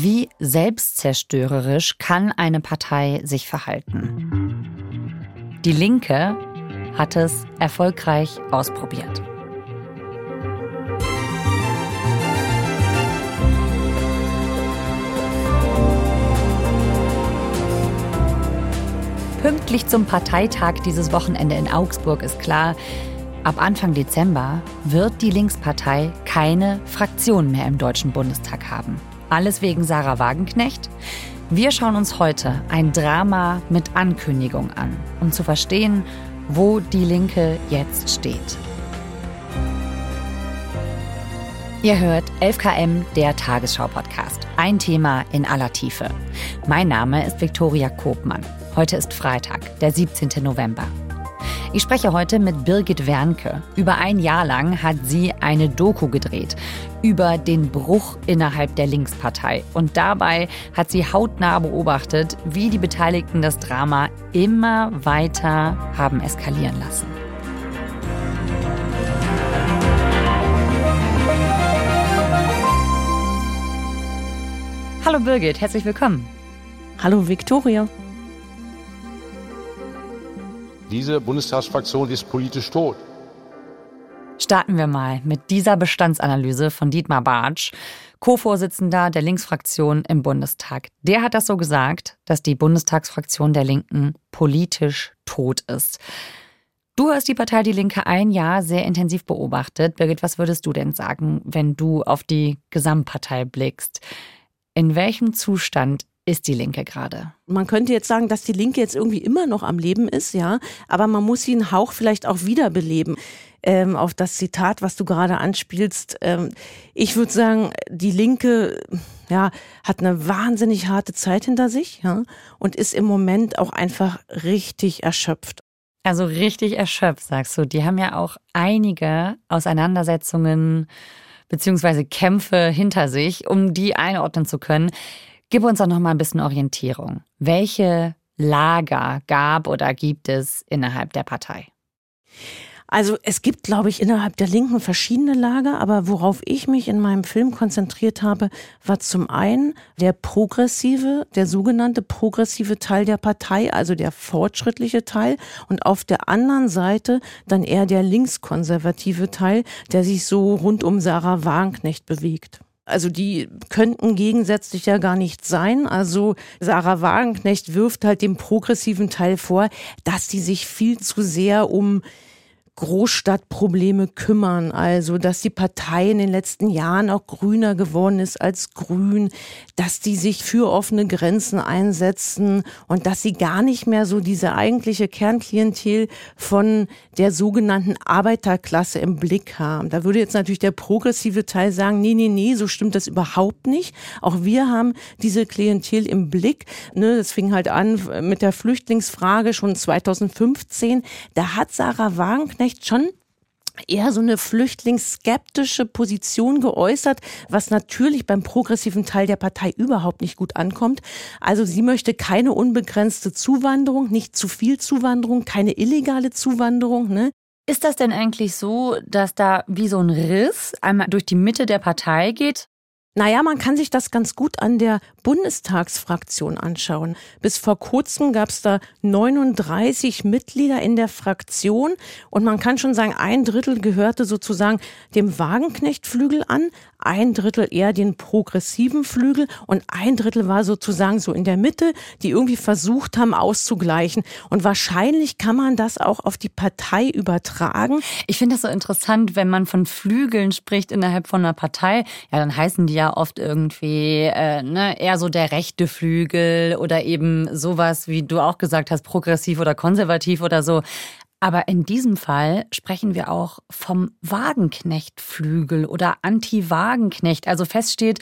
Wie selbstzerstörerisch kann eine Partei sich verhalten? Die Linke hat es erfolgreich ausprobiert. Pünktlich zum Parteitag dieses Wochenende in Augsburg ist klar, ab Anfang Dezember wird die Linkspartei keine Fraktion mehr im Deutschen Bundestag haben. Alles wegen Sarah Wagenknecht? Wir schauen uns heute ein Drama mit Ankündigung an, um zu verstehen, wo die Linke jetzt steht. Ihr hört 11KM, der Tagesschau-Podcast. Ein Thema in aller Tiefe. Mein Name ist Viktoria Kobmann. Heute ist Freitag, der 17. November. Ich spreche heute mit Birgit Wernke. Über ein Jahr lang hat sie eine Doku gedreht über den Bruch innerhalb der Linkspartei. Und dabei hat sie hautnah beobachtet, wie die Beteiligten das Drama immer weiter haben eskalieren lassen. Hallo Birgit, herzlich willkommen. Hallo Viktoria. Diese Bundestagsfraktion ist politisch tot. Starten wir mal mit dieser Bestandsanalyse von Dietmar Bartsch, Co-Vorsitzender der Linksfraktion im Bundestag. Der hat das so gesagt, dass die Bundestagsfraktion der Linken politisch tot ist. Du hast die Partei Die Linke ein Jahr sehr intensiv beobachtet. Birgit, was würdest du denn sagen, wenn du auf die Gesamtpartei blickst? In welchem Zustand ist die Linke gerade? Man könnte jetzt sagen, dass die Linke jetzt irgendwie immer noch am Leben ist, ja, aber man muss sie einen Hauch vielleicht auch wiederbeleben. Ähm, auf das Zitat, was du gerade anspielst. Ähm, ich würde sagen, die Linke ja, hat eine wahnsinnig harte Zeit hinter sich ja, und ist im Moment auch einfach richtig erschöpft. Also richtig erschöpft, sagst du. Die haben ja auch einige Auseinandersetzungen beziehungsweise Kämpfe hinter sich, um die einordnen zu können. Gib uns doch noch mal ein bisschen Orientierung. Welche Lager gab oder gibt es innerhalb der Partei? Also es gibt, glaube ich, innerhalb der Linken verschiedene Lager, aber worauf ich mich in meinem Film konzentriert habe, war zum einen der progressive, der sogenannte progressive Teil der Partei, also der fortschrittliche Teil, und auf der anderen Seite dann eher der linkskonservative Teil, der sich so rund um Sarah Wagenknecht bewegt. Also die könnten gegensätzlich ja gar nicht sein. Also Sarah Wagenknecht wirft halt dem progressiven Teil vor, dass die sich viel zu sehr um Großstadtprobleme kümmern. Also, dass die Partei in den letzten Jahren auch grüner geworden ist als grün, dass die sich für offene Grenzen einsetzen und dass sie gar nicht mehr so diese eigentliche Kernklientel von der sogenannten Arbeiterklasse im Blick haben. Da würde jetzt natürlich der progressive Teil sagen, nee, nee, nee, so stimmt das überhaupt nicht. Auch wir haben diese Klientel im Blick. Ne, das fing halt an mit der Flüchtlingsfrage schon 2015. Da hat Sarah Wagenknecht vielleicht schon eher so eine flüchtlingsskeptische Position geäußert, was natürlich beim progressiven Teil der Partei überhaupt nicht gut ankommt. Also sie möchte keine unbegrenzte Zuwanderung, nicht zu viel Zuwanderung, keine illegale Zuwanderung. Ne? Ist das denn eigentlich so, dass da wie so ein Riss einmal durch die Mitte der Partei geht? Naja, man kann sich das ganz gut an der Bundestagsfraktion anschauen. Bis vor kurzem gab es da 39 Mitglieder in der Fraktion und man kann schon sagen, ein Drittel gehörte sozusagen dem Wagenknechtflügel an, ein Drittel eher den progressiven Flügel und ein Drittel war sozusagen so in der Mitte, die irgendwie versucht haben auszugleichen. Und wahrscheinlich kann man das auch auf die Partei übertragen. Ich finde das so interessant, wenn man von Flügeln spricht innerhalb von einer Partei. Ja, dann heißen die ja oft irgendwie äh, ne, eher so der rechte Flügel oder eben sowas, wie du auch gesagt hast, progressiv oder konservativ oder so. Aber in diesem Fall sprechen wir auch vom Wagenknechtflügel oder Anti-Wagenknecht. Also feststeht,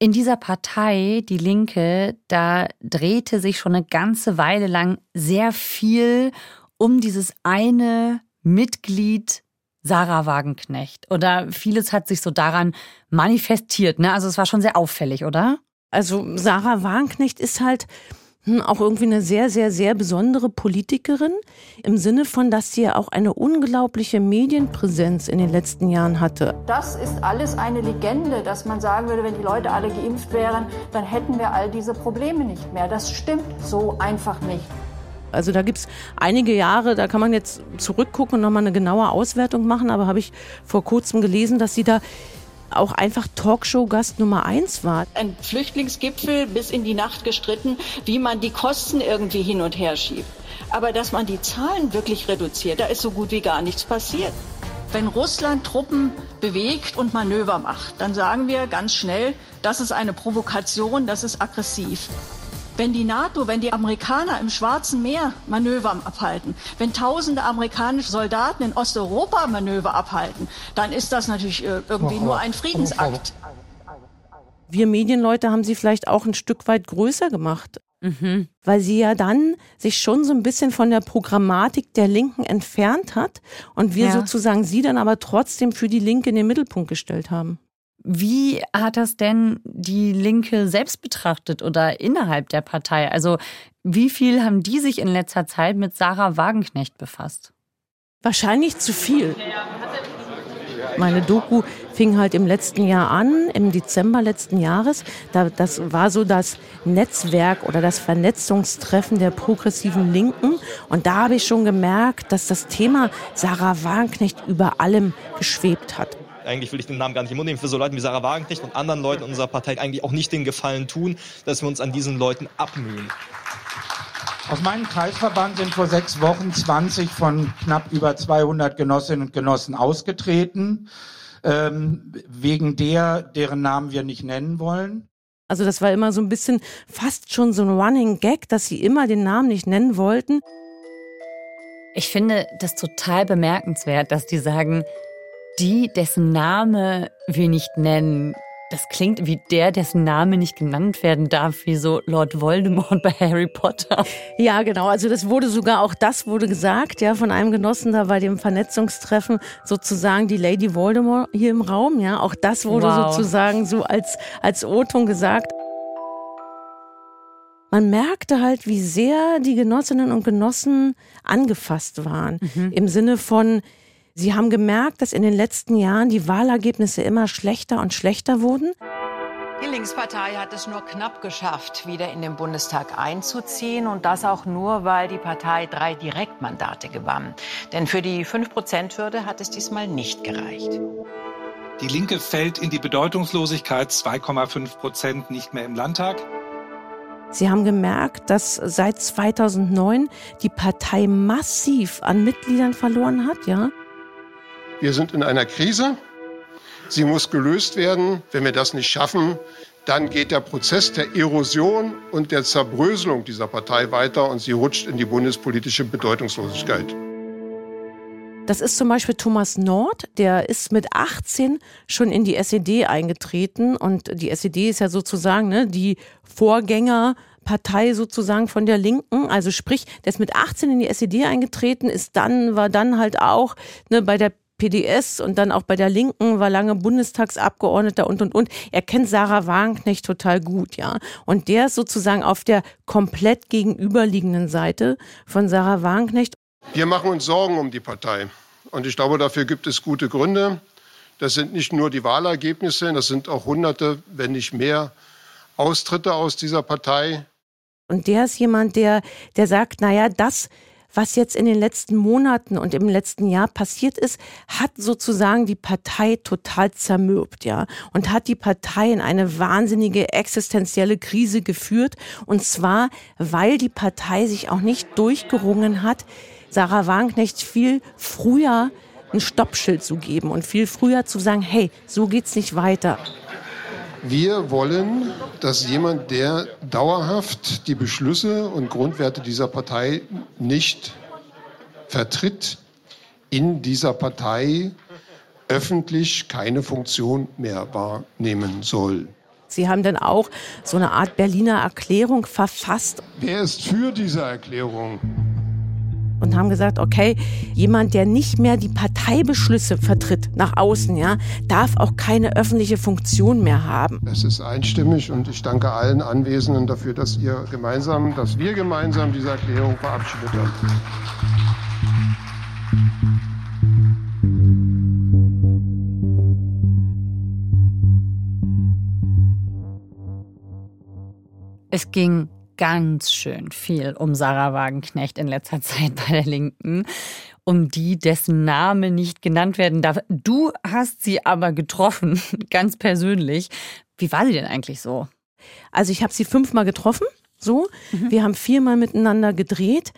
in dieser Partei, die Linke, da drehte sich schon eine ganze Weile lang sehr viel um dieses eine Mitglied Sarah Wagenknecht. Oder vieles hat sich so daran manifestiert. Ne? Also es war schon sehr auffällig, oder? Also Sarah Wagenknecht ist halt auch irgendwie eine sehr, sehr, sehr besondere Politikerin im Sinne von, dass sie ja auch eine unglaubliche Medienpräsenz in den letzten Jahren hatte. Das ist alles eine Legende, dass man sagen würde, wenn die Leute alle geimpft wären, dann hätten wir all diese Probleme nicht mehr. Das stimmt so einfach nicht. Also da gibt's einige Jahre, da kann man jetzt zurückgucken und nochmal eine genaue Auswertung machen, aber habe ich vor kurzem gelesen, dass sie da auch einfach Talkshow-Gast Nummer eins war. Ein Flüchtlingsgipfel bis in die Nacht gestritten, wie man die Kosten irgendwie hin und her schiebt. Aber dass man die Zahlen wirklich reduziert, da ist so gut wie gar nichts passiert. Wenn Russland Truppen bewegt und Manöver macht, dann sagen wir ganz schnell, das ist eine Provokation, das ist aggressiv. Wenn die NATO, wenn die Amerikaner im Schwarzen Meer Manöver abhalten, wenn tausende amerikanische Soldaten in Osteuropa Manöver abhalten, dann ist das natürlich irgendwie nur ein Friedensakt. Wir Medienleute haben sie vielleicht auch ein Stück weit größer gemacht. Mhm. Weil sie ja dann sich schon so ein bisschen von der Programmatik der Linken entfernt hat und wir ja. sozusagen sie dann aber trotzdem für die Linke in den Mittelpunkt gestellt haben. Wie hat das denn die Linke selbst betrachtet oder innerhalb der Partei? Also wie viel haben die sich in letzter Zeit mit Sarah Wagenknecht befasst? Wahrscheinlich zu viel. Meine Doku fing halt im letzten Jahr an, im Dezember letzten Jahres. das war so das Netzwerk oder das Vernetzungstreffen der progressiven Linken. Und da habe ich schon gemerkt, dass das Thema Sarah Wagenknecht über allem geschwebt hat eigentlich will ich den Namen gar nicht im Mund nehmen, für so Leute wie Sarah Wagenknecht und anderen Leuten unserer Partei eigentlich auch nicht den Gefallen tun, dass wir uns an diesen Leuten abmühen. Aus meinem Kreisverband sind vor sechs Wochen 20 von knapp über 200 Genossinnen und Genossen ausgetreten, ähm, wegen der, deren Namen wir nicht nennen wollen. Also das war immer so ein bisschen fast schon so ein Running Gag, dass sie immer den Namen nicht nennen wollten. Ich finde das total bemerkenswert, dass die sagen, die, dessen Name wir nicht nennen. Das klingt wie der, dessen Name nicht genannt werden darf, wie so Lord Voldemort bei Harry Potter. Ja, genau. Also das wurde sogar auch das wurde gesagt, ja, von einem Genossen da bei dem Vernetzungstreffen sozusagen die Lady Voldemort hier im Raum, ja. Auch das wurde wow. sozusagen so als, als O-Ton gesagt. Man merkte halt, wie sehr die Genossinnen und Genossen angefasst waren. Mhm. Im Sinne von, Sie haben gemerkt, dass in den letzten Jahren die Wahlergebnisse immer schlechter und schlechter wurden. Die Linkspartei hat es nur knapp geschafft, wieder in den Bundestag einzuziehen. Und das auch nur, weil die Partei drei Direktmandate gewann. Denn für die 5-Prozent-Hürde hat es diesmal nicht gereicht. Die Linke fällt in die Bedeutungslosigkeit, 2,5 Prozent nicht mehr im Landtag. Sie haben gemerkt, dass seit 2009 die Partei massiv an Mitgliedern verloren hat, ja? Wir sind in einer Krise. Sie muss gelöst werden. Wenn wir das nicht schaffen, dann geht der Prozess der Erosion und der Zerbröselung dieser Partei weiter und sie rutscht in die bundespolitische Bedeutungslosigkeit. Das ist zum Beispiel Thomas Nord, der ist mit 18 schon in die SED eingetreten und die SED ist ja sozusagen ne, die Vorgängerpartei sozusagen von der Linken. Also sprich, der ist mit 18 in die SED eingetreten, ist dann, war dann halt auch ne, bei der PDS und dann auch bei der Linken, war lange Bundestagsabgeordneter und und und. Er kennt Sarah Wagenknecht total gut, ja. Und der ist sozusagen auf der komplett gegenüberliegenden Seite von Sarah Wagenknecht. Wir machen uns Sorgen um die Partei. Und ich glaube, dafür gibt es gute Gründe. Das sind nicht nur die Wahlergebnisse, das sind auch hunderte, wenn nicht mehr, Austritte aus dieser Partei. Und der ist jemand, der, der sagt, naja, das, was jetzt in den letzten Monaten und im letzten Jahr passiert ist, hat sozusagen die Partei total zermürbt, ja, und hat die Partei in eine wahnsinnige existenzielle Krise geführt. Und zwar, weil die Partei sich auch nicht durchgerungen hat, Sarah Wagenknecht viel früher ein Stoppschild zu geben und viel früher zu sagen, hey, so geht's nicht weiter. Wir wollen, dass jemand, der dauerhaft die Beschlüsse und Grundwerte dieser Partei nicht vertritt, in dieser Partei öffentlich keine Funktion mehr wahrnehmen soll. Sie haben dann auch so eine Art Berliner Erklärung verfasst. Wer ist für diese Erklärung? Und haben gesagt, okay, jemand, der nicht mehr die Parteibeschlüsse vertritt nach außen, ja, darf auch keine öffentliche Funktion mehr haben. Es ist einstimmig und ich danke allen Anwesenden dafür, dass ihr gemeinsam, dass wir gemeinsam diese Erklärung verabschiedet haben. Es ging ganz schön viel um Sarah Wagenknecht in letzter Zeit bei der Linken, um die, dessen Name nicht genannt werden darf. Du hast sie aber getroffen, ganz persönlich. Wie war sie denn eigentlich so? Also ich habe sie fünfmal getroffen, so. Mhm. Wir haben viermal miteinander gedreht.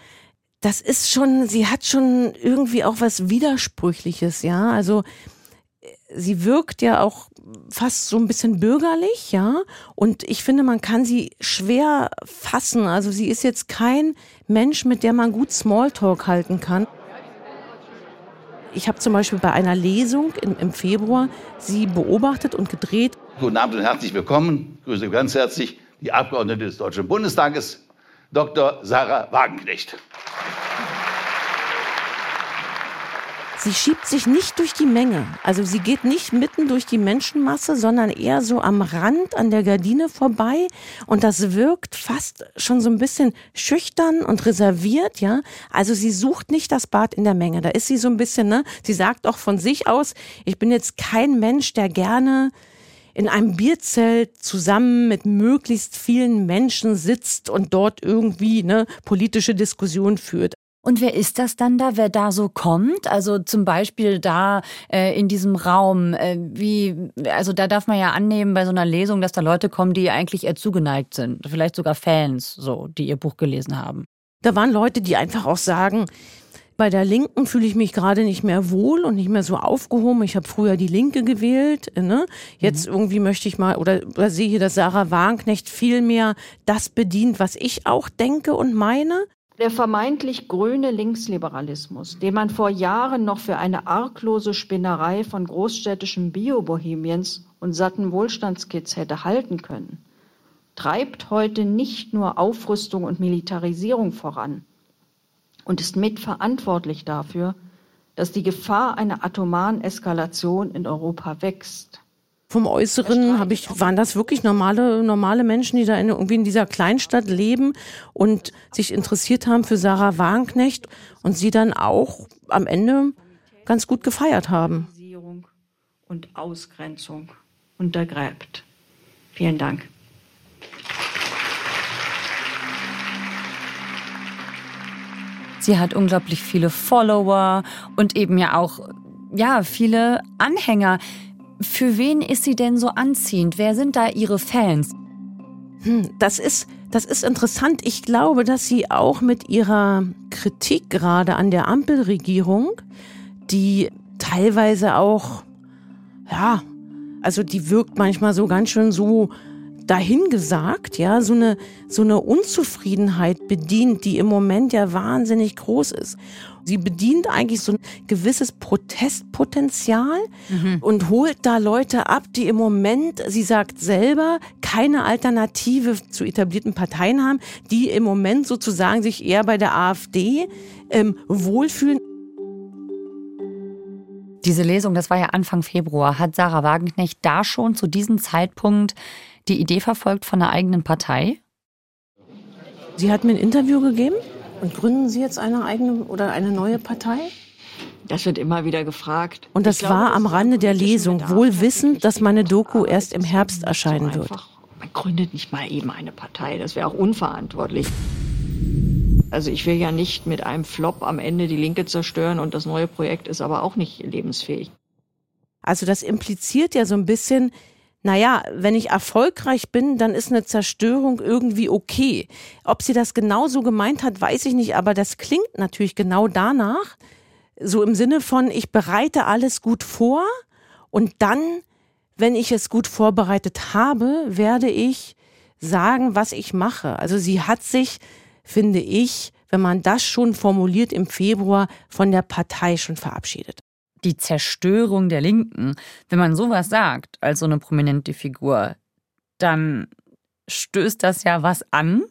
Das ist schon, sie hat schon irgendwie auch was Widersprüchliches, ja. Also sie wirkt ja auch fast so ein bisschen bürgerlich, ja. Und ich finde, man kann sie schwer fassen. Also sie ist jetzt kein Mensch, mit der man gut Smalltalk halten kann. Ich habe zum Beispiel bei einer Lesung im, im Februar sie beobachtet und gedreht. Guten Abend und herzlich willkommen. Grüße ganz herzlich die Abgeordnete des Deutschen Bundestages, Dr. Sarah Wagenknecht. Sie schiebt sich nicht durch die Menge. Also sie geht nicht mitten durch die Menschenmasse, sondern eher so am Rand an der Gardine vorbei. Und das wirkt fast schon so ein bisschen schüchtern und reserviert, ja. Also sie sucht nicht das Bad in der Menge. Da ist sie so ein bisschen, ne. Sie sagt auch von sich aus, ich bin jetzt kein Mensch, der gerne in einem Bierzelt zusammen mit möglichst vielen Menschen sitzt und dort irgendwie ne, politische Diskussion führt. Und wer ist das dann da, wer da so kommt? Also zum Beispiel da äh, in diesem Raum, äh, wie, also da darf man ja annehmen bei so einer Lesung, dass da Leute kommen, die eigentlich eher zugeneigt sind, vielleicht sogar Fans, so, die ihr Buch gelesen haben. Da waren Leute, die einfach auch sagen, bei der Linken fühle ich mich gerade nicht mehr wohl und nicht mehr so aufgehoben. Ich habe früher die Linke gewählt. Ne? Jetzt mhm. irgendwie möchte ich mal oder, oder sehe hier, dass Sarah Wagenknecht viel mehr das bedient, was ich auch denke und meine. Der vermeintlich grüne Linksliberalismus, den man vor Jahren noch für eine arglose Spinnerei von großstädtischen Bio-Bohemiens und satten Wohlstandskids hätte halten können, treibt heute nicht nur Aufrüstung und Militarisierung voran und ist mitverantwortlich dafür, dass die Gefahr einer atomaren Eskalation in Europa wächst. Vom Äußeren habe ich, waren das wirklich normale, normale Menschen, die da in, irgendwie in dieser Kleinstadt leben und sich interessiert haben für Sarah Wagenknecht und sie dann auch am Ende ganz gut gefeiert haben. Und Ausgrenzung untergräbt. Vielen Dank. Sie hat unglaublich viele Follower und eben ja auch ja, viele Anhänger. Für wen ist sie denn so anziehend? Wer sind da ihre Fans? Hm, das ist, das ist interessant. Ich glaube, dass sie auch mit ihrer Kritik gerade an der Ampelregierung, die teilweise auch, ja, also die wirkt manchmal so ganz schön so dahingesagt, ja, so eine, so eine Unzufriedenheit bedient, die im Moment ja wahnsinnig groß ist. Sie bedient eigentlich so ein gewisses Protestpotenzial mhm. und holt da Leute ab, die im Moment, sie sagt selber, keine Alternative zu etablierten Parteien haben, die im Moment sozusagen sich eher bei der AfD ähm, wohlfühlen. Diese Lesung, das war ja Anfang Februar, hat Sarah Wagenknecht da schon zu diesem Zeitpunkt die Idee verfolgt von einer eigenen Partei? Sie hat mir ein Interview gegeben und gründen Sie jetzt eine eigene oder eine neue Partei? Das wird immer wieder gefragt. Und das glaube, war am Rande der Lesung, wohl wissend, dass meine Doku erst im Herbst erscheinen wird. Man gründet nicht mal eben eine Partei, das wäre auch unverantwortlich. Also ich will ja nicht mit einem Flop am Ende die Linke zerstören und das neue Projekt ist aber auch nicht lebensfähig. Also das impliziert ja so ein bisschen, naja, wenn ich erfolgreich bin, dann ist eine Zerstörung irgendwie okay. Ob sie das genauso gemeint hat, weiß ich nicht, aber das klingt natürlich genau danach. So im Sinne von, ich bereite alles gut vor und dann, wenn ich es gut vorbereitet habe, werde ich sagen, was ich mache. Also sie hat sich, finde ich, wenn man das schon formuliert im Februar, von der Partei schon verabschiedet die Zerstörung der Linken, wenn man sowas sagt als so eine prominente Figur, dann stößt das ja was an.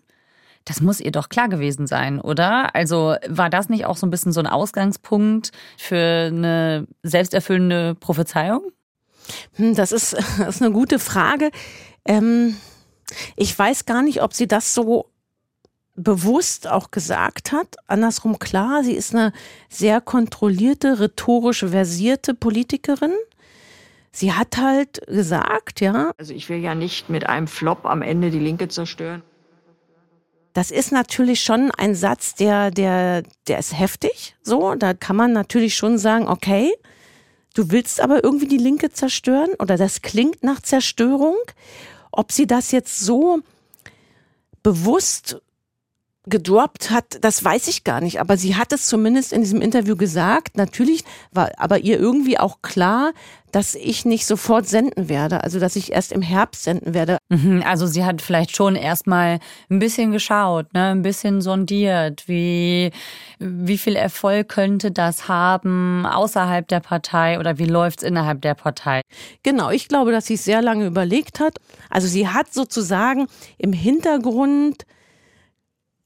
Das muss ihr doch klar gewesen sein, oder? Also war das nicht auch so ein bisschen so ein Ausgangspunkt für eine selbsterfüllende Prophezeiung? Hm, das ist, das ist eine gute Frage. Ähm, ich weiß gar nicht, ob sie das so bewusst auch gesagt hat. Andersrum klar, sie ist eine sehr kontrollierte, rhetorisch versierte Politikerin. Sie hat halt gesagt, ja. Also ich will ja nicht mit einem Flop am Ende die Linke zerstören. Das ist natürlich schon ein Satz, der, der, der ist heftig. So, da kann man natürlich schon sagen, okay, du willst aber irgendwie die Linke zerstören oder das klingt nach Zerstörung. Ob sie das jetzt so bewusst gedroppt hat, das weiß ich gar nicht, aber sie hat es zumindest in diesem Interview gesagt. Natürlich war aber ihr irgendwie auch klar, dass ich nicht sofort senden werde, also dass ich erst im Herbst senden werde. Mhm, also sie hat vielleicht schon erstmal ein bisschen geschaut, ne, ein bisschen sondiert, wie wie viel Erfolg könnte das haben außerhalb der Partei oder wie läuft's innerhalb der Partei? Genau, ich glaube, dass sie es sehr lange überlegt hat. Also sie hat sozusagen im Hintergrund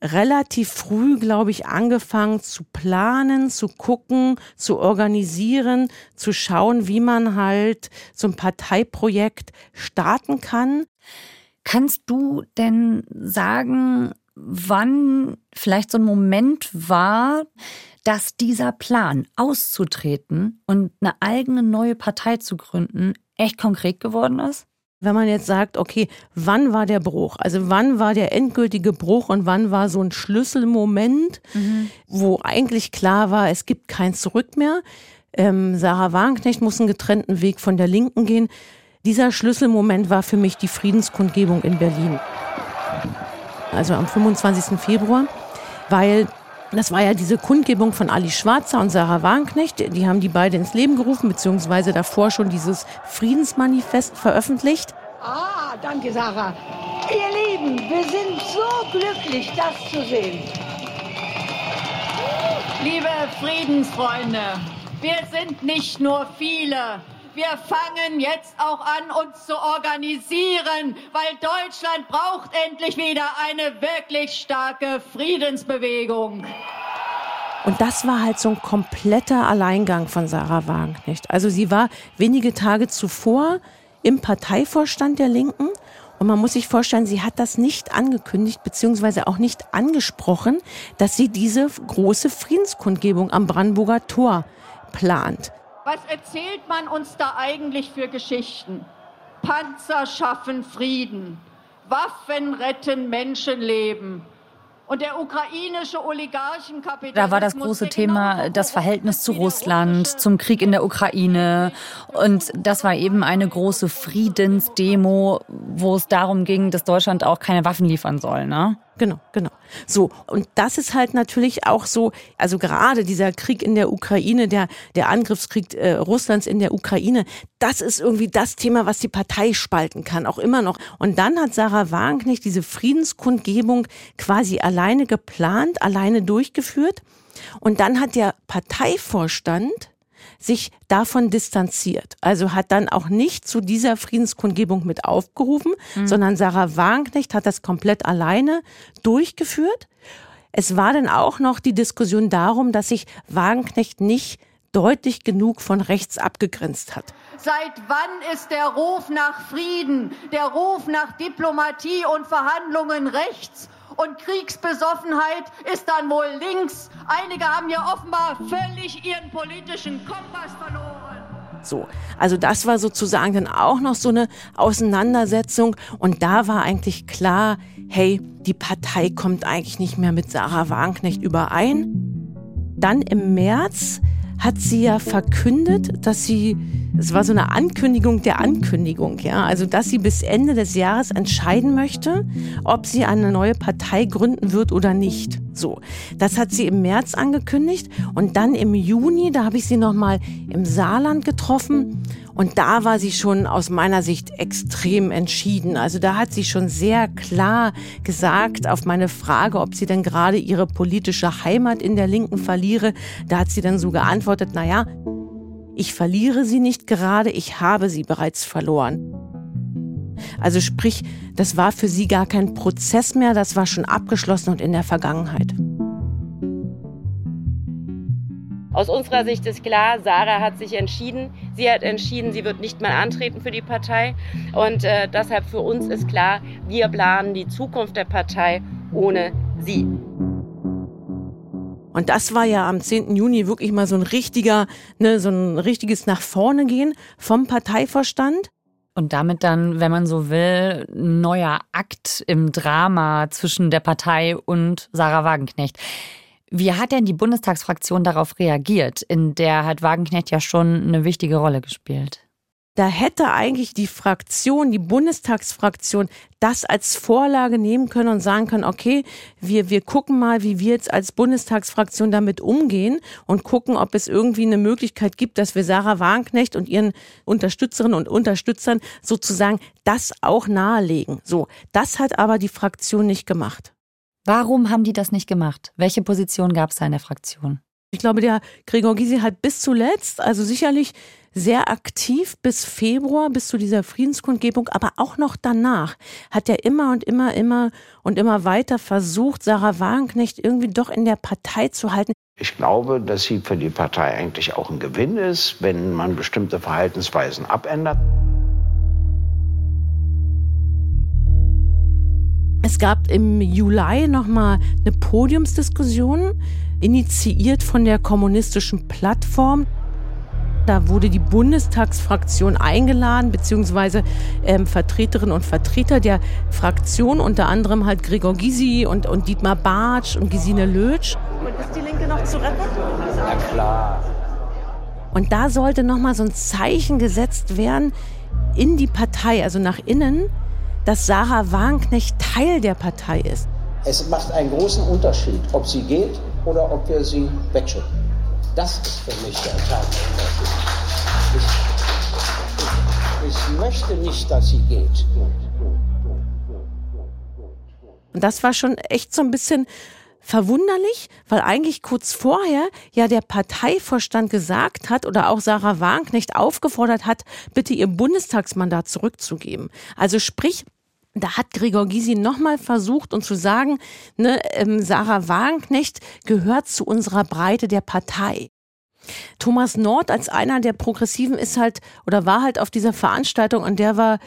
relativ früh, glaube ich, angefangen zu planen, zu gucken, zu organisieren, zu schauen, wie man halt so ein Parteiprojekt starten kann. Kannst du denn sagen, wann vielleicht so ein Moment war, dass dieser Plan auszutreten und eine eigene neue Partei zu gründen echt konkret geworden ist? Wenn man jetzt sagt, okay, wann war der Bruch? Also wann war der endgültige Bruch und wann war so ein Schlüsselmoment, mhm. wo eigentlich klar war, es gibt kein Zurück mehr. Ähm, Sarah Wagenknecht muss einen getrennten Weg von der Linken gehen. Dieser Schlüsselmoment war für mich die Friedenskundgebung in Berlin. Also am 25. Februar, weil das war ja diese Kundgebung von Ali Schwarzer und Sarah Wagenknecht. Die haben die beide ins Leben gerufen, beziehungsweise davor schon dieses Friedensmanifest veröffentlicht. Ah, danke, Sarah. Ihr Lieben, wir sind so glücklich, das zu sehen. Liebe Friedensfreunde, wir sind nicht nur viele, wir fangen jetzt auch an, uns zu organisieren, weil Deutschland braucht endlich wieder eine wirklich starke Friedensbewegung. Und das war halt so ein kompletter Alleingang von Sarah Wagenknecht. Also sie war wenige Tage zuvor im Parteivorstand der Linken und man muss sich vorstellen, sie hat das nicht angekündigt, beziehungsweise auch nicht angesprochen, dass sie diese große Friedenskundgebung am Brandenburger Tor plant. Was erzählt man uns da eigentlich für Geschichten? Panzer schaffen Frieden, Waffen retten Menschenleben. Und der ukrainische Oligarchenkapitalismus. Da war das große Thema das Verhältnis zu Russland, zum Krieg in der Ukraine. Und das war eben eine große Friedensdemo, wo es darum ging, dass Deutschland auch keine Waffen liefern soll. Ne? Genau, genau. So, und das ist halt natürlich auch so, also gerade dieser Krieg in der Ukraine, der, der Angriffskrieg äh, Russlands in der Ukraine, das ist irgendwie das Thema, was die Partei spalten kann, auch immer noch. Und dann hat Sarah Wagenknecht diese Friedenskundgebung quasi alleine geplant, alleine durchgeführt. Und dann hat der Parteivorstand sich davon distanziert. Also hat dann auch nicht zu dieser Friedenskundgebung mit aufgerufen, mhm. sondern Sarah Wagenknecht hat das komplett alleine durchgeführt. Es war dann auch noch die Diskussion darum, dass sich Wagenknecht nicht deutlich genug von rechts abgegrenzt hat. Seit wann ist der Ruf nach Frieden, der Ruf nach Diplomatie und Verhandlungen rechts und Kriegsbesoffenheit ist dann wohl links. Einige haben ja offenbar völlig ihren politischen Kompass verloren. So, also das war sozusagen dann auch noch so eine Auseinandersetzung und da war eigentlich klar, hey, die Partei kommt eigentlich nicht mehr mit Sarah Wagenknecht überein. Dann im März hat sie ja verkündet, dass sie, es war so eine Ankündigung der Ankündigung, ja, also dass sie bis Ende des Jahres entscheiden möchte, ob sie eine neue Partei gründen wird oder nicht. So, das hat sie im März angekündigt und dann im Juni, da habe ich sie noch mal im Saarland getroffen und da war sie schon aus meiner Sicht extrem entschieden. Also da hat sie schon sehr klar gesagt auf meine Frage, ob sie denn gerade ihre politische Heimat in der Linken verliere. Da hat sie dann so geantwortet, na ja, ich verliere sie nicht gerade, ich habe sie bereits verloren. Also sprich, das war für sie gar kein Prozess mehr, das war schon abgeschlossen und in der Vergangenheit. Aus unserer Sicht ist klar, Sarah hat sich entschieden. Sie hat entschieden, sie wird nicht mehr antreten für die Partei. Und äh, deshalb für uns ist klar, wir planen die Zukunft der Partei ohne sie. Und das war ja am 10. Juni wirklich mal so ein richtiger, ne, so ein richtiges nach vorne gehen vom Parteivorstand. Und damit dann, wenn man so will, ein neuer Akt im Drama zwischen der Partei und Sarah Wagenknecht. Wie hat denn die Bundestagsfraktion darauf reagiert? In der hat Wagenknecht ja schon eine wichtige Rolle gespielt. Da hätte eigentlich die Fraktion, die Bundestagsfraktion, das als Vorlage nehmen können und sagen können, okay, wir, wir gucken mal, wie wir jetzt als Bundestagsfraktion damit umgehen und gucken, ob es irgendwie eine Möglichkeit gibt, dass wir Sarah Wagenknecht und ihren Unterstützerinnen und Unterstützern sozusagen das auch nahelegen. So, das hat aber die Fraktion nicht gemacht. Warum haben die das nicht gemacht? Welche Position gab es da in der Fraktion? Ich glaube, der Gregor Gysi hat bis zuletzt, also sicherlich sehr aktiv bis Februar, bis zu dieser Friedenskundgebung, aber auch noch danach hat er immer und immer, immer und immer weiter versucht, Sarah Wagenknecht irgendwie doch in der Partei zu halten. Ich glaube, dass sie für die Partei eigentlich auch ein Gewinn ist, wenn man bestimmte Verhaltensweisen abändert. Es gab im Juli nochmal eine Podiumsdiskussion, initiiert von der kommunistischen Plattform. Da wurde die Bundestagsfraktion eingeladen, beziehungsweise ähm, Vertreterinnen und Vertreter der Fraktion, unter anderem halt Gregor Gysi und, und Dietmar Bartsch und Gesine Lötsch. Und ist die Linke noch zu retten? Na klar. Und da sollte nochmal so ein Zeichen gesetzt werden in die Partei, also nach innen, dass Sarah Wagenknecht Teil der Partei ist. Es macht einen großen Unterschied, ob sie geht oder ob wir sie wegschicken. Das ist für mich der entscheidende Unterschied. Ich, ich möchte nicht, dass sie geht. Und das war schon echt so ein bisschen verwunderlich, weil eigentlich kurz vorher ja der Parteivorstand gesagt hat oder auch Sarah Wagenknecht aufgefordert hat, bitte ihr Bundestagsmandat zurückzugeben. Also sprich, da hat Gregor Gysi nochmal versucht und zu sagen, ne, ähm, Sarah Wagenknecht gehört zu unserer Breite der Partei. Thomas Nord als einer der Progressiven ist halt oder war halt auf dieser Veranstaltung und der war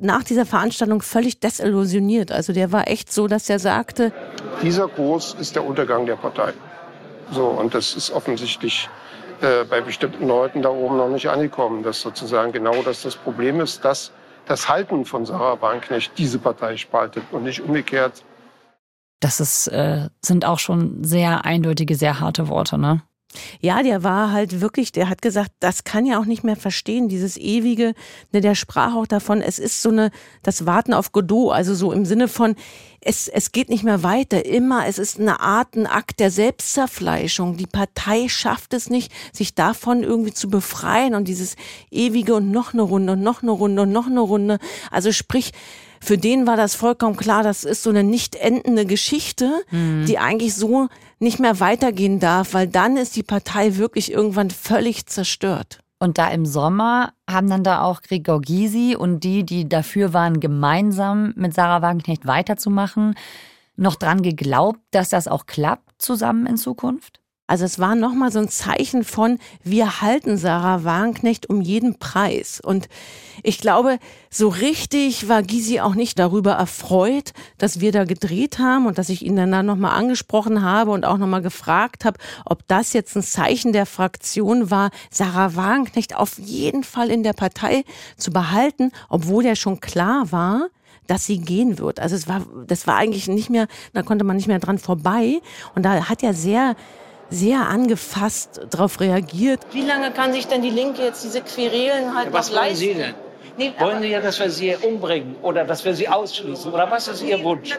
nach dieser Veranstaltung völlig desillusioniert. Also der war echt so, dass er sagte, dieser Kurs ist der Untergang der Partei. So, und das ist offensichtlich äh, bei bestimmten Leuten da oben noch nicht angekommen, dass sozusagen genau das das Problem ist, dass das Halten von Sarah Wagenknecht diese Partei spaltet und nicht umgekehrt. Das ist, äh, sind auch schon sehr eindeutige, sehr harte Worte, ne? Ja, der war halt wirklich, der hat gesagt, das kann ja auch nicht mehr verstehen, dieses ewige, ne, der sprach auch davon, es ist so eine, das Warten auf Godot, also so im Sinne von, es, es geht nicht mehr weiter, immer, es ist eine Art, ein Akt der Selbstzerfleischung. Die Partei schafft es nicht, sich davon irgendwie zu befreien und dieses ewige und noch eine Runde und noch eine Runde und noch eine Runde. Also sprich, für den war das vollkommen klar, das ist so eine nicht endende Geschichte, mhm. die eigentlich so nicht mehr weitergehen darf, weil dann ist die Partei wirklich irgendwann völlig zerstört. Und da im Sommer haben dann da auch Gregor Gysi und die, die dafür waren, gemeinsam mit Sarah Wagenknecht weiterzumachen, noch dran geglaubt, dass das auch klappt zusammen in Zukunft? Also es war nochmal so ein Zeichen von, wir halten Sarah Wagenknecht um jeden Preis. Und ich glaube, so richtig war Gysi auch nicht darüber erfreut, dass wir da gedreht haben und dass ich ihn dann nochmal angesprochen habe und auch nochmal gefragt habe, ob das jetzt ein Zeichen der Fraktion war, Sarah Wagenknecht auf jeden Fall in der Partei zu behalten, obwohl ja schon klar war, dass sie gehen wird. Also es war, das war eigentlich nicht mehr, da konnte man nicht mehr dran vorbei. Und da hat er sehr sehr angefasst darauf reagiert. Wie lange kann sich denn die Linke jetzt diese Querelen halt ja, was noch leisten? Was wollen Sie denn? Nee, wollen Sie ja, dass wir sie umbringen oder dass wir sie ausschließen? Oder was ist Ihr Wunsch?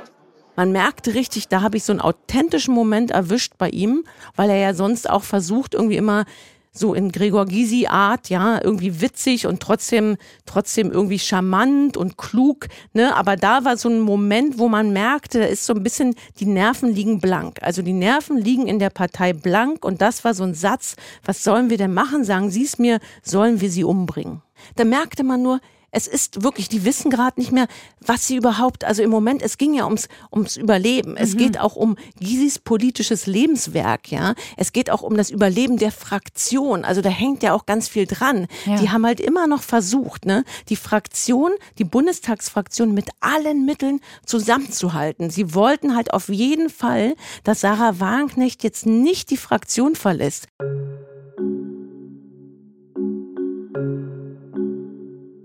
Man merkte richtig, da habe ich so einen authentischen Moment erwischt bei ihm, weil er ja sonst auch versucht, irgendwie immer so in Gregor Gysi Art, ja, irgendwie witzig und trotzdem, trotzdem irgendwie charmant und klug, ne, aber da war so ein Moment, wo man merkte, da ist so ein bisschen, die Nerven liegen blank. Also die Nerven liegen in der Partei blank und das war so ein Satz, was sollen wir denn machen? Sagen Sie es mir, sollen wir sie umbringen? Da merkte man nur, es ist wirklich, die wissen gerade nicht mehr, was sie überhaupt, also im Moment, es ging ja ums, ums Überleben. Es mhm. geht auch um Gysis politisches Lebenswerk, ja. Es geht auch um das Überleben der Fraktion. Also da hängt ja auch ganz viel dran. Ja. Die haben halt immer noch versucht, ne, die Fraktion, die Bundestagsfraktion mit allen Mitteln zusammenzuhalten. Sie wollten halt auf jeden Fall, dass Sarah Wagenknecht jetzt nicht die Fraktion verlässt.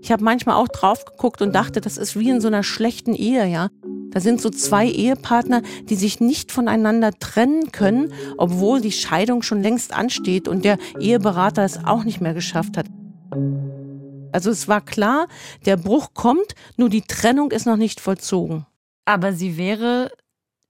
Ich habe manchmal auch drauf geguckt und dachte, das ist wie in so einer schlechten Ehe, ja. Da sind so zwei Ehepartner, die sich nicht voneinander trennen können, obwohl die Scheidung schon längst ansteht und der Eheberater es auch nicht mehr geschafft hat. Also es war klar, der Bruch kommt, nur die Trennung ist noch nicht vollzogen. Aber sie wäre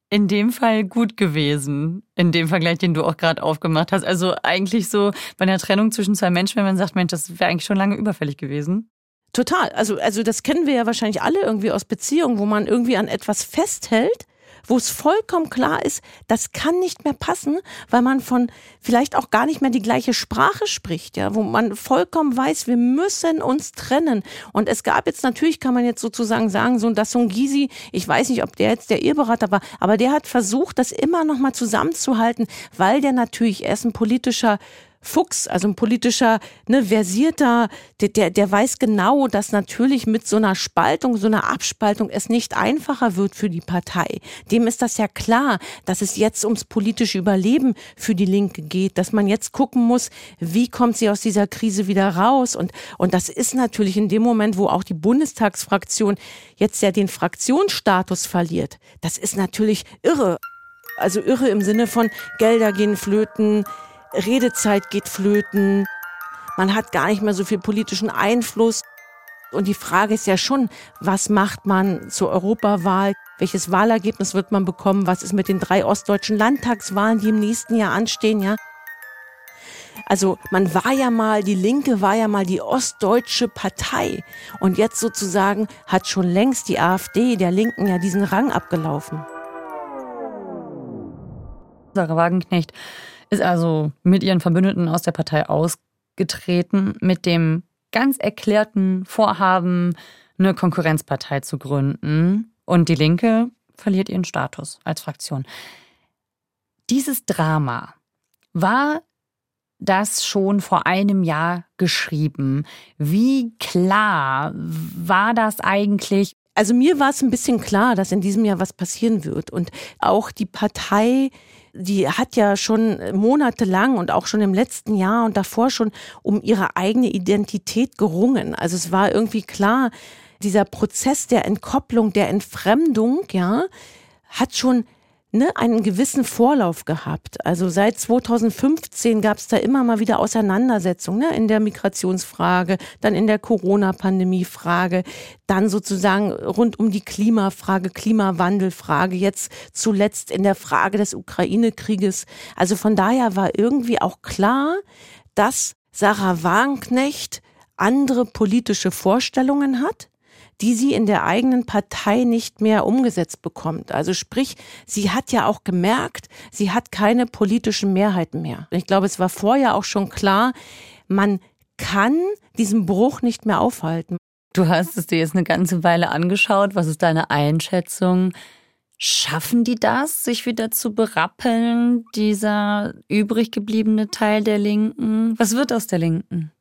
in dem Fall gut gewesen, in dem Vergleich, den du auch gerade aufgemacht hast. Also eigentlich so bei einer Trennung zwischen zwei Menschen, wenn man sagt, Mensch, das wäre eigentlich schon lange überfällig gewesen. Total. Also, also das kennen wir ja wahrscheinlich alle irgendwie aus Beziehungen, wo man irgendwie an etwas festhält, wo es vollkommen klar ist, das kann nicht mehr passen, weil man von vielleicht auch gar nicht mehr die gleiche Sprache spricht, ja, wo man vollkommen weiß, wir müssen uns trennen. Und es gab jetzt natürlich, kann man jetzt sozusagen sagen, so dass so ein Gysi, ich weiß nicht, ob der jetzt der Eheberater war, aber der hat versucht, das immer noch mal zusammenzuhalten, weil der natürlich erst ein politischer Fuchs, also ein politischer, ne, versierter, der, der, der weiß genau, dass natürlich mit so einer Spaltung, so einer Abspaltung es nicht einfacher wird für die Partei. Dem ist das ja klar, dass es jetzt ums politische Überleben für die Linke geht, dass man jetzt gucken muss, wie kommt sie aus dieser Krise wieder raus und, und das ist natürlich in dem Moment, wo auch die Bundestagsfraktion jetzt ja den Fraktionsstatus verliert. Das ist natürlich irre. Also irre im Sinne von Gelder gehen flöten, Redezeit geht flöten, man hat gar nicht mehr so viel politischen Einfluss. Und die Frage ist ja schon, was macht man zur Europawahl? Welches Wahlergebnis wird man bekommen? Was ist mit den drei ostdeutschen Landtagswahlen, die im nächsten Jahr anstehen, ja? Also man war ja mal, die Linke war ja mal die ostdeutsche Partei. Und jetzt sozusagen hat schon längst die AfD der Linken ja diesen Rang abgelaufen. Sarah Wagenknecht ist also mit ihren Verbündeten aus der Partei ausgetreten, mit dem ganz erklärten Vorhaben, eine Konkurrenzpartei zu gründen. Und die Linke verliert ihren Status als Fraktion. Dieses Drama war das schon vor einem Jahr geschrieben. Wie klar war das eigentlich? Also mir war es ein bisschen klar, dass in diesem Jahr was passieren wird. Und auch die Partei die hat ja schon monatelang und auch schon im letzten Jahr und davor schon um ihre eigene Identität gerungen. Also es war irgendwie klar, dieser Prozess der Entkopplung, der Entfremdung, ja, hat schon ne, einen gewissen Vorlauf gehabt. Also seit 2015 gab es da immer mal wieder Auseinandersetzungen ne, in der Migrationsfrage, dann in der Corona-Pandemie-Frage, dann sozusagen rund um die Klimafrage, Klimawandelfrage, jetzt zuletzt in der Frage des Ukraine-Krieges. Also von daher war irgendwie auch klar, dass Sarah Wagenknecht andere politische Vorstellungen hat die sie in der eigenen Partei nicht mehr umgesetzt bekommt. Also sprich, sie hat ja auch gemerkt, sie hat keine politischen Mehrheiten mehr. Ich glaube, es war vorher auch schon klar, man kann diesen Bruch nicht mehr aufhalten. Du hast es dir jetzt eine ganze Weile angeschaut. Was ist deine Einschätzung? Schaffen die das, sich wieder zu berappeln, dieser übrig gebliebene Teil der Linken? Was wird aus der Linken?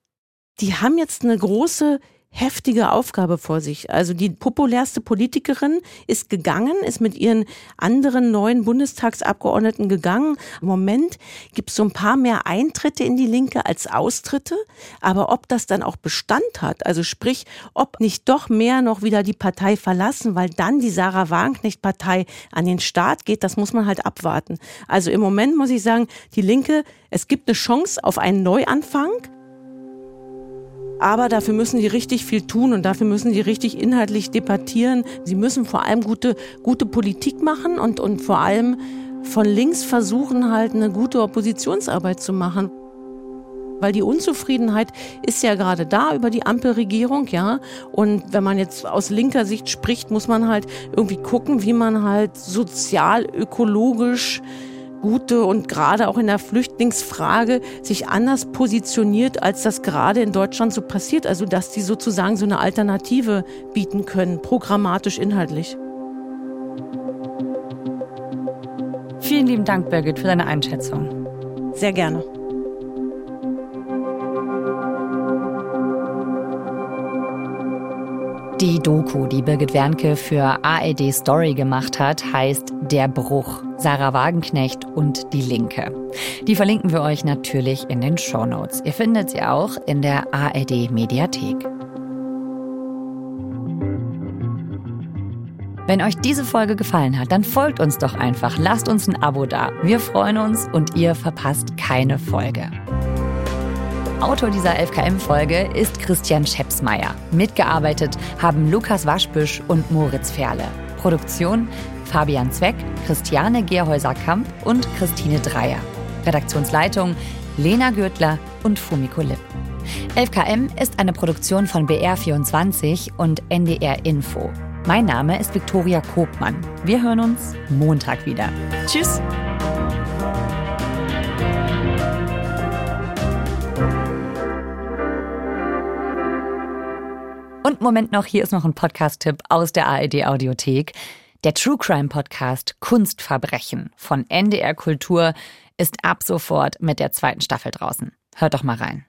Die haben jetzt eine große heftige Aufgabe vor sich. Also die populärste Politikerin ist gegangen, ist mit ihren anderen neuen Bundestagsabgeordneten gegangen. Im Moment gibt es so ein paar mehr Eintritte in die Linke als Austritte. Aber ob das dann auch Bestand hat, also sprich, ob nicht doch mehr noch wieder die Partei verlassen, weil dann die Sarah Wagenknecht-Partei an den Start geht, das muss man halt abwarten. Also im Moment muss ich sagen, die Linke, es gibt eine Chance auf einen Neuanfang. Aber dafür müssen die richtig viel tun und dafür müssen die richtig inhaltlich debattieren. Sie müssen vor allem gute, gute Politik machen und, und vor allem von links versuchen halt eine gute Oppositionsarbeit zu machen. Weil die Unzufriedenheit ist ja gerade da über die Ampelregierung, ja. Und wenn man jetzt aus linker Sicht spricht, muss man halt irgendwie gucken, wie man halt sozial, ökologisch, gute und gerade auch in der Flüchtlingsfrage sich anders positioniert, als das gerade in Deutschland so passiert. Also dass die sozusagen so eine Alternative bieten können, programmatisch, inhaltlich. Vielen lieben Dank, Birgit, für deine Einschätzung. Sehr gerne. Die Doku, die Birgit Wernke für ARD Story gemacht hat, heißt Der Bruch. Sarah Wagenknecht und die Linke. Die verlinken wir euch natürlich in den Show Notes. Ihr findet sie auch in der ARD Mediathek. Wenn euch diese Folge gefallen hat, dann folgt uns doch einfach. Lasst uns ein Abo da. Wir freuen uns und ihr verpasst keine Folge. Autor dieser 11KM-Folge ist Christian Schepsmeier. Mitgearbeitet haben Lukas Waschbüsch und Moritz Ferle. Produktion Fabian Zweck, Christiane Gerhäuser-Kamp und Christine Dreier. Redaktionsleitung Lena Gürtler und Fumiko Lipp. 11KM ist eine Produktion von BR24 und NDR Info. Mein Name ist Viktoria Kobmann. Wir hören uns Montag wieder. Tschüss! Und Moment noch, hier ist noch ein Podcast-Tipp aus der ARD Audiothek. Der True Crime Podcast Kunstverbrechen von NDR Kultur ist ab sofort mit der zweiten Staffel draußen. Hört doch mal rein.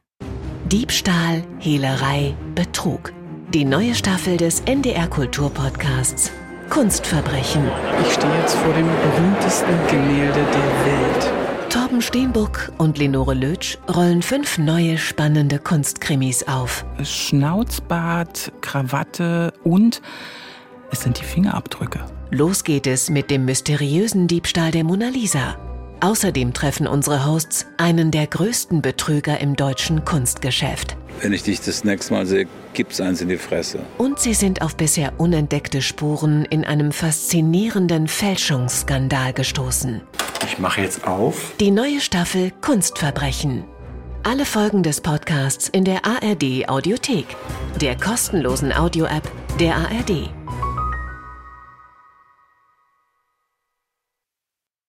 Diebstahl, Hehlerei, Betrug. Die neue Staffel des NDR Kultur Podcasts Kunstverbrechen. Ich stehe jetzt vor dem berühmtesten Gemälde der Welt. Torben Steenbuck und Lenore Lötsch rollen fünf neue spannende Kunstkrimis auf. Schnauzbart, Krawatte und es sind die Fingerabdrücke. Los geht es mit dem mysteriösen Diebstahl der Mona Lisa. Außerdem treffen unsere Hosts einen der größten Betrüger im deutschen Kunstgeschäft. Wenn ich dich das nächste Mal sehe, gibt's eins in die Fresse. Und sie sind auf bisher unentdeckte Spuren in einem faszinierenden Fälschungsskandal gestoßen. Ich mache jetzt auf. Die neue Staffel Kunstverbrechen. Alle Folgen des Podcasts in der ARD Audiothek, der kostenlosen Audio-App der ARD.